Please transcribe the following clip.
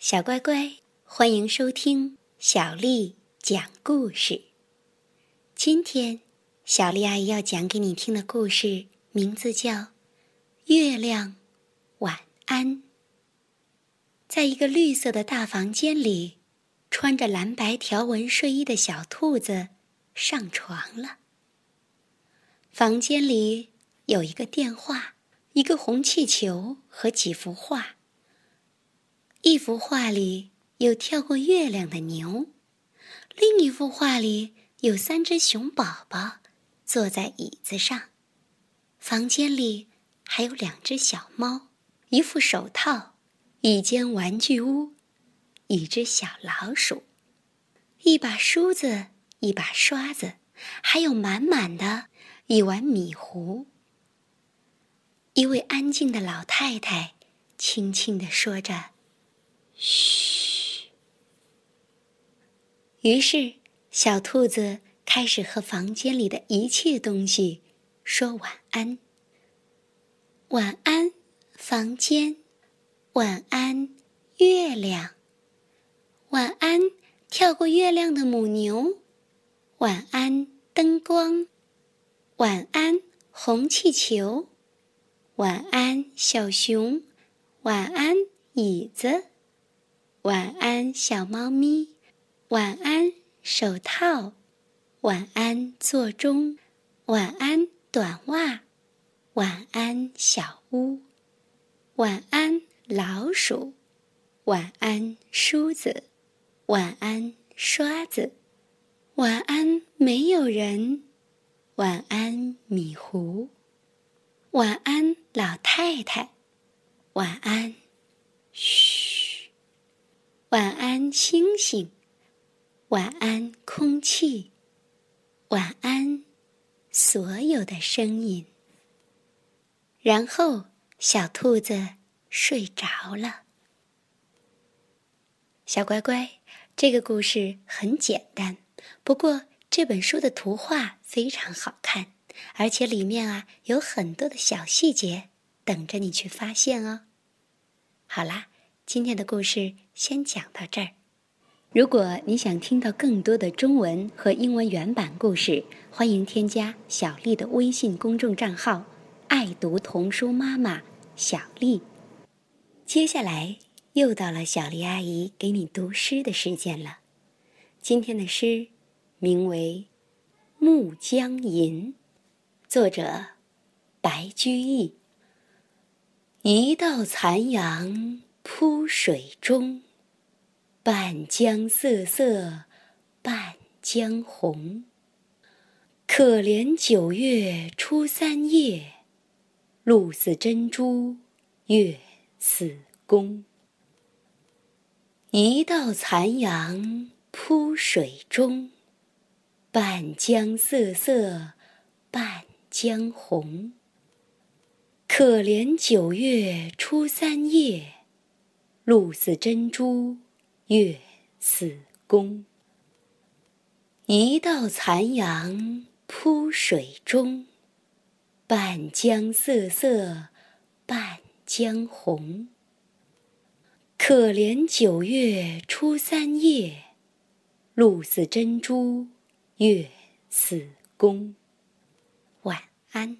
小乖乖，欢迎收听小丽讲故事。今天，小丽阿姨要讲给你听的故事名字叫《月亮晚安》。在一个绿色的大房间里，穿着蓝白条纹睡衣的小兔子上床了。房间里有一个电话、一个红气球和几幅画。一幅画里有跳过月亮的牛，另一幅画里有三只熊宝宝坐在椅子上。房间里还有两只小猫，一副手套，一间玩具屋，一只小老鼠，一把梳子，一把刷子，还有满满的一碗米糊。一位安静的老太太轻轻地说着。嘘。于是，小兔子开始和房间里的一切东西说晚安。晚安，房间；晚安，月亮；晚安，跳过月亮的母牛；晚安，灯光；晚安，红气球；晚安，小熊；晚安，椅子。晚安，小猫咪。晚安，手套。晚安，座钟。晚安，短袜。晚安，小屋。晚安，老鼠。晚安，梳子。晚安，刷子。晚安，没有人。晚安，米糊。晚安，老太太。晚安，嘘。晚安，星星。晚安，空气。晚安，所有的声音。然后，小兔子睡着了。小乖乖，这个故事很简单，不过这本书的图画非常好看，而且里面啊有很多的小细节等着你去发现哦。好啦。今天的故事先讲到这儿。如果你想听到更多的中文和英文原版故事，欢迎添加小丽的微信公众账号“爱读童书妈妈小丽”。接下来又到了小丽阿姨给你读诗的时间了。今天的诗名为《暮江吟》，作者白居易。一道残阳。铺水中，半江瑟瑟半江红。可怜九月初三夜，露似真珠月似弓。一道残阳铺水中，半江瑟瑟半江红。可怜九月初三夜。露似真珠，月似弓。一道残阳铺水中，半江瑟瑟半江红。可怜九月初三夜，露似真珠，月似弓。晚安。